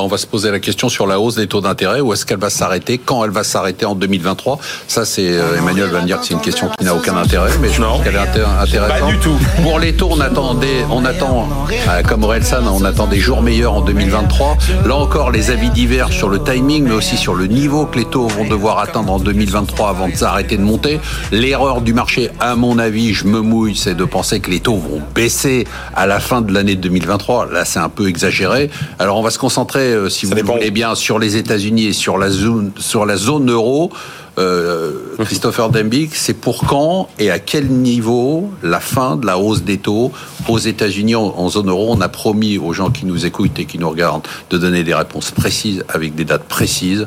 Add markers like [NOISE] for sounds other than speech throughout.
Bah, on va se poser la question sur la hausse des taux d'intérêt. Où est-ce qu'elle va s'arrêter? Quand elle va s'arrêter en 2023 Ça, c'est euh, Emmanuel va me dire que c'est une question qui n'a aucun intérêt, mais je pense qu'elle est intéressante. Pas du tout. Pour les taux, on attendait, on attend, euh, comme Orelsan, on attend des jours meilleurs en 2023. Là encore, les avis divers sur le timing, mais aussi sur le niveau que les taux vont devoir atteindre en 2023 avant de s'arrêter de monter. L'erreur du marché, à mon avis, je me mouille, c'est de penser que les taux vont baisser à la fin de l'année 2023. Là, c'est un peu exagéré. Alors, on va se concentrer euh, si vous voulez bien, sur les États-Unis et sur la zone, sur la zone euro. Euh, Christopher [LAUGHS] Dembik, c'est pour quand et à quel niveau la fin de la hausse des taux aux États-Unis en, zone euro? On a promis aux gens qui nous écoutent et qui nous regardent de donner des réponses précises avec des dates précises.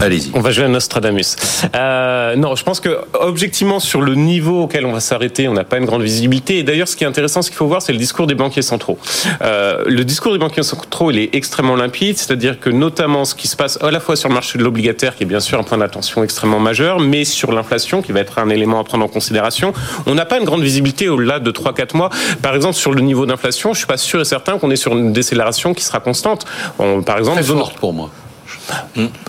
Allez-y. On va jouer à Nostradamus. Euh, non, je pense que objectivement sur le niveau auquel on va s'arrêter, on n'a pas une grande visibilité. Et d'ailleurs, ce qui est intéressant, ce qu'il faut voir, c'est le discours des banquiers centraux. Euh, le discours des banquiers centraux, il est extrêmement limpide, c'est-à-dire que notamment ce qui se passe à la fois sur le marché de l'obligataire, qui est bien sûr un point d'attention extrêmement majeur, mais sur l'inflation, qui va être un élément à prendre en considération, on n'a pas une grande visibilité au-delà de 3-4 mois. Par exemple, sur le niveau d'inflation, je suis pas sûr et certain qu'on est sur une décélération qui sera constante. On, par exemple, Très forte pour moi.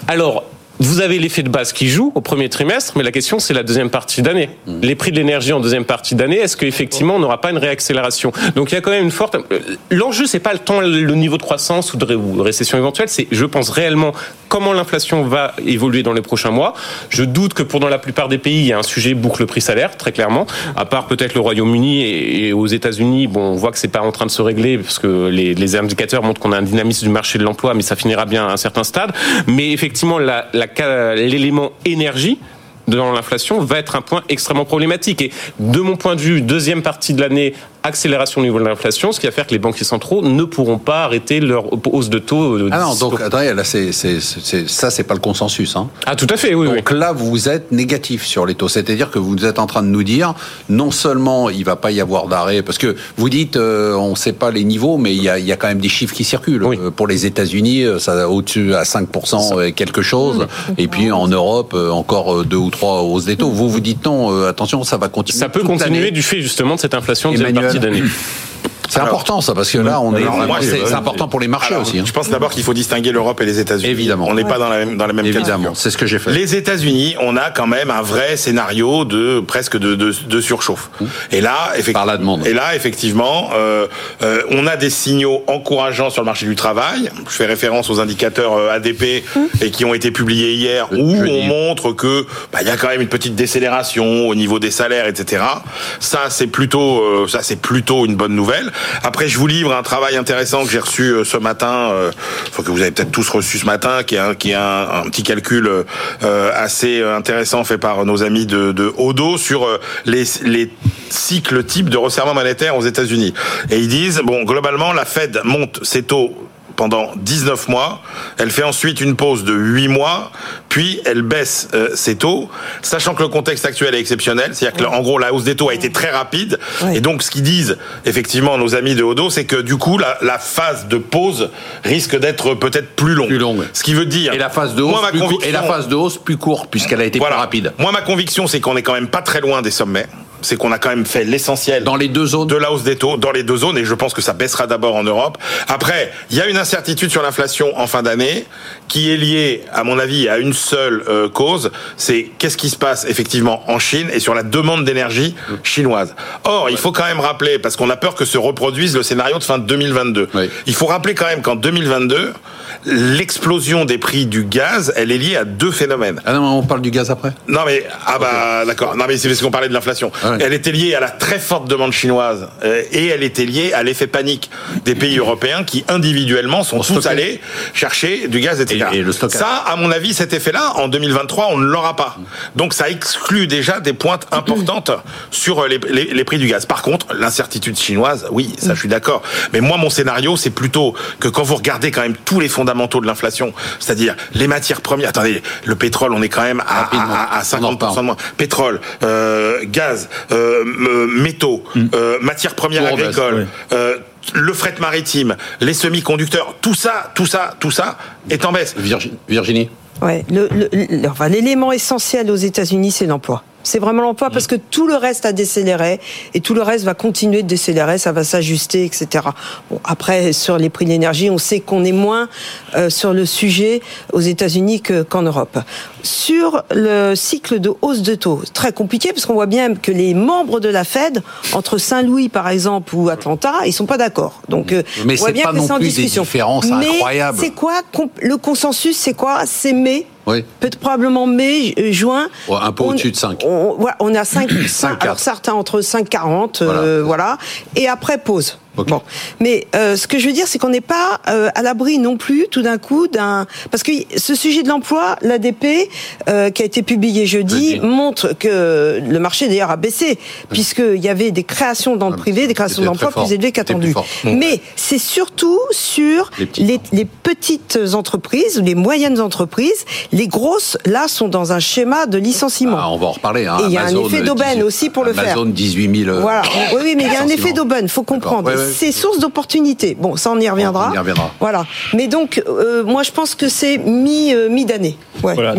Alors, vous avez l'effet de base qui joue au premier trimestre, mais la question c'est la deuxième partie d'année. Mmh. Les prix de l'énergie en deuxième partie d'année, est-ce qu'effectivement on n'aura pas une réaccélération? Donc il y a quand même une forte. L'enjeu c'est pas le temps, le niveau de croissance ou de récession éventuelle, c'est je pense réellement comment l'inflation va évoluer dans les prochains mois. Je doute que pour dans la plupart des pays il y a un sujet boucle prix salaire très clairement, à part peut-être le Royaume-Uni et, aux États-Unis. Bon, on voit que c'est pas en train de se régler parce que les, les indicateurs montrent qu'on a un dynamisme du marché de l'emploi, mais ça finira bien à un certain stade. Mais effectivement la, la l'élément énergie dans l'inflation va être un point extrêmement problématique. Et de mon point de vue, deuxième partie de l'année, accélération au niveau de l'inflation, ce qui va faire que les banquiers centraux ne pourront pas arrêter leur hausse de taux. ah non, donc attendez, là, c'est, c'est, c'est, ça, c'est pas le consensus. Hein. Ah, tout à fait, oui. Donc là, vous êtes négatif sur les taux. C'est-à-dire que vous êtes en train de nous dire, non seulement il va pas y avoir d'arrêt, parce que vous dites, euh, on sait pas les niveaux, mais il y a, il y a quand même des chiffres qui circulent. Euh, pour les États-Unis, euh, ça au-dessus à 5% et quelque chose. Et puis en Europe, encore deux ou trois hausses des taux. Vous vous dites non, attention, ça va continuer. Ça peut continuer du fait justement de cette inflation de cette partie d'année. C'est important ça parce que là on est c'est important pour les marchés aussi. Hein. Je pense d'abord qu'il faut distinguer l'Europe et les États-Unis. Évidemment. On n'est pas dans la même dans la même Évidemment, c'est ce que j'ai fait. Les États-Unis, on a quand même un vrai scénario de presque de, de, de surchauffe. Mmh. Et là effectivement par la demande. Et là effectivement euh, euh, on a des signaux encourageants sur le marché du travail. Je fais référence aux indicateurs euh, ADP mmh. et qui ont été publiés hier où on montre que bah, il y a quand même une petite décélération au niveau des salaires, etc. Ça c'est plutôt euh, ça c'est plutôt une bonne nouvelle. Après, je vous livre un travail intéressant que j'ai reçu euh, ce matin, euh, que vous avez peut-être tous reçu ce matin, qui est un, un, petit calcul euh, assez intéressant fait par nos amis de, de Odo sur les, les cycles types de resserrement monétaire aux États-Unis. Et ils disent, bon, globalement, la Fed monte ses taux pendant 19 mois. Elle fait ensuite une pause de 8 mois, puis elle baisse euh, ses taux, sachant que le contexte actuel est exceptionnel. C'est-à-dire que, en gros, la hausse des taux a été très rapide. Et donc, ce qu'ils disent, effectivement, nos amis de Odo, c'est que du coup, la, la, phase de pause risque d'être peut-être plus longue. Plus longue. Ce qui veut dire. Et la phase de hausse, moi, plus, et la phase de hausse plus courte, puisqu'elle a été voilà. plus rapide. Moi, ma conviction, c'est qu'on est quand même pas très loin des sommets c'est qu'on a quand même fait l'essentiel dans les deux zones de la hausse des taux dans les deux zones et je pense que ça baissera d'abord en Europe. Après, il y a une incertitude sur l'inflation en fin d'année qui est liée à mon avis à une seule euh, cause, c'est qu'est-ce qui se passe effectivement en Chine et sur la demande d'énergie chinoise. Or, il faut quand même rappeler parce qu'on a peur que se reproduise le scénario de fin de 2022. Oui. Il faut rappeler quand même qu'en 2022 l'explosion des prix du gaz, elle est liée à deux phénomènes. Ah non, on parle du gaz après Non mais ah bah okay. d'accord. Non mais c'est parce qu'on parlait de l'inflation. Ah Elle était liée à la très forte demande chinoise euh, et elle était liée à l'effet panique des pays européens qui individuellement sont tous allés chercher du gaz, etc. Et, le stockage. Ça, à mon avis, cet effet-là, en 2023, on ne l'aura pas. Donc ça exclut déjà des pointes importantes [CLEARS THROAT] sur les, les, les prix du gaz. Par contre, l'incertitude chinoise, oui, ça je suis d'accord. Mais moi, mon scénario, c'est plutôt que quand vous regardez quand même tous les fondamentaux de l'inflation, c'est-à-dire les matières premières, attendez, le pétrole, on est quand même à, à, à 50% de moins. Pétrole, euh, gaz, euh, métaux, mm. euh, matières premières Pour agricoles, euh, le fret maritime, les semi-conducteurs, tout ça, tout ça, tout ça est en baisse. Virginie? Ouais, l'élément le, essentiel aux États-Unis, c'est l'emploi. C'est vraiment l'emploi parce que tout le reste a décéléré et tout le reste va continuer de décélérer, ça va s'ajuster, etc. Bon, après, sur les prix de l'énergie, on sait qu'on est moins euh, sur le sujet aux États-Unis qu'en Europe. Sur le cycle de hausse de taux, très compliqué parce qu'on voit bien que les membres de la Fed, entre Saint-Louis par exemple ou Atlanta, ils sont pas d'accord. Donc, euh, mais c'est pas non plus des différences mais incroyables. C'est quoi le consensus C'est quoi? C'est mai oui. Peut-être probablement mai, euh, juin. Ouais, un peu au-dessus de 5. On, on, est à 5, 5 alors certains entre 5,40, voilà. Euh, voilà. Et après, pause. Bon, mais euh, ce que je veux dire, c'est qu'on n'est pas euh, à l'abri non plus, tout d'un coup, d'un parce que ce sujet de l'emploi, l'ADP euh, qui a été publié jeudi, montre que le marché d'ailleurs a baissé puisqu'il y avait des créations dans le ah, privé, des créations d'emplois plus élevées qu'attendues. Mais c'est surtout sur les, les, petites entreprises, les moyennes entreprises, les grosses là sont dans un schéma de licenciement. Ah, on va en reparler. Hein. Et il y a un effet d'aubaine aussi pour le faire. Amazon 18 000. Voilà. Oui, oui, mais il y a un effet d'aubaine. Faut comprendre c'est source d'opportunités. Bon, ça on y reviendra. On y reviendra. Voilà. Mais donc, euh, moi je pense que c'est mi euh, mi d'année. Ouais, voilà.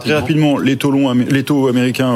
Très rapidement, les taux longs, les taux américains.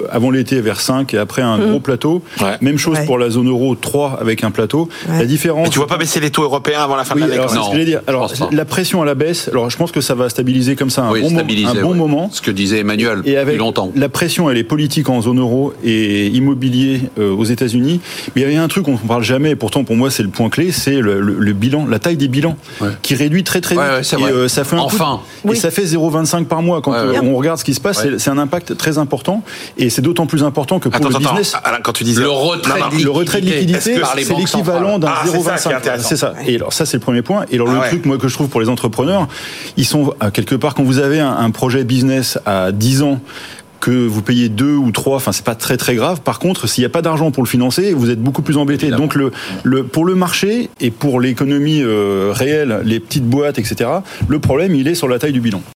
Euh, avant l'été vers 5 et après un mmh. gros plateau. Ouais. Même chose ouais. pour la zone euro 3 avec un plateau. Ouais. La différence. Et tu vois pas baisser les taux européens avant la fin oui, de l'année alors, ce que je dire. Alors, la pression à la baisse, alors je pense que ça va stabiliser comme ça un oui, bon, un bon moment. Ce que disait Emmanuel et avec depuis longtemps. La pression, elle est politique en zone euro et immobilier euh, aux États-Unis. Mais il y a un truc qu'on ne parle jamais, et pourtant pour moi c'est le point clé, c'est le, le, le, bilan, la taille des bilans, qui réduit très très vite. et euh, ça fait un enfin. Coup de, et ça fait 0,25 par mois. Quand on regarde ce qui se passe, c'est un impact très important. Et c'est d'autant plus important que pour attends, le business. Alain, quand tu disais le retrait, non, non, le retrait de liquidité, c'est l'équivalent d'un ah, 0,25. C'est ça. Et alors ça, c'est le premier point. Et alors ah, le ouais. truc, moi, que je trouve pour les entrepreneurs, ils sont quelque part quand vous avez un, un projet business à 10 ans que vous payez deux ou trois, enfin c'est pas très très grave. Par contre, s'il n'y a pas d'argent pour le financer, vous êtes beaucoup plus embêté. Évidemment. Donc le, le, pour le marché et pour l'économie euh, réelle, les petites boîtes, etc. Le problème, il est sur la taille du bilan.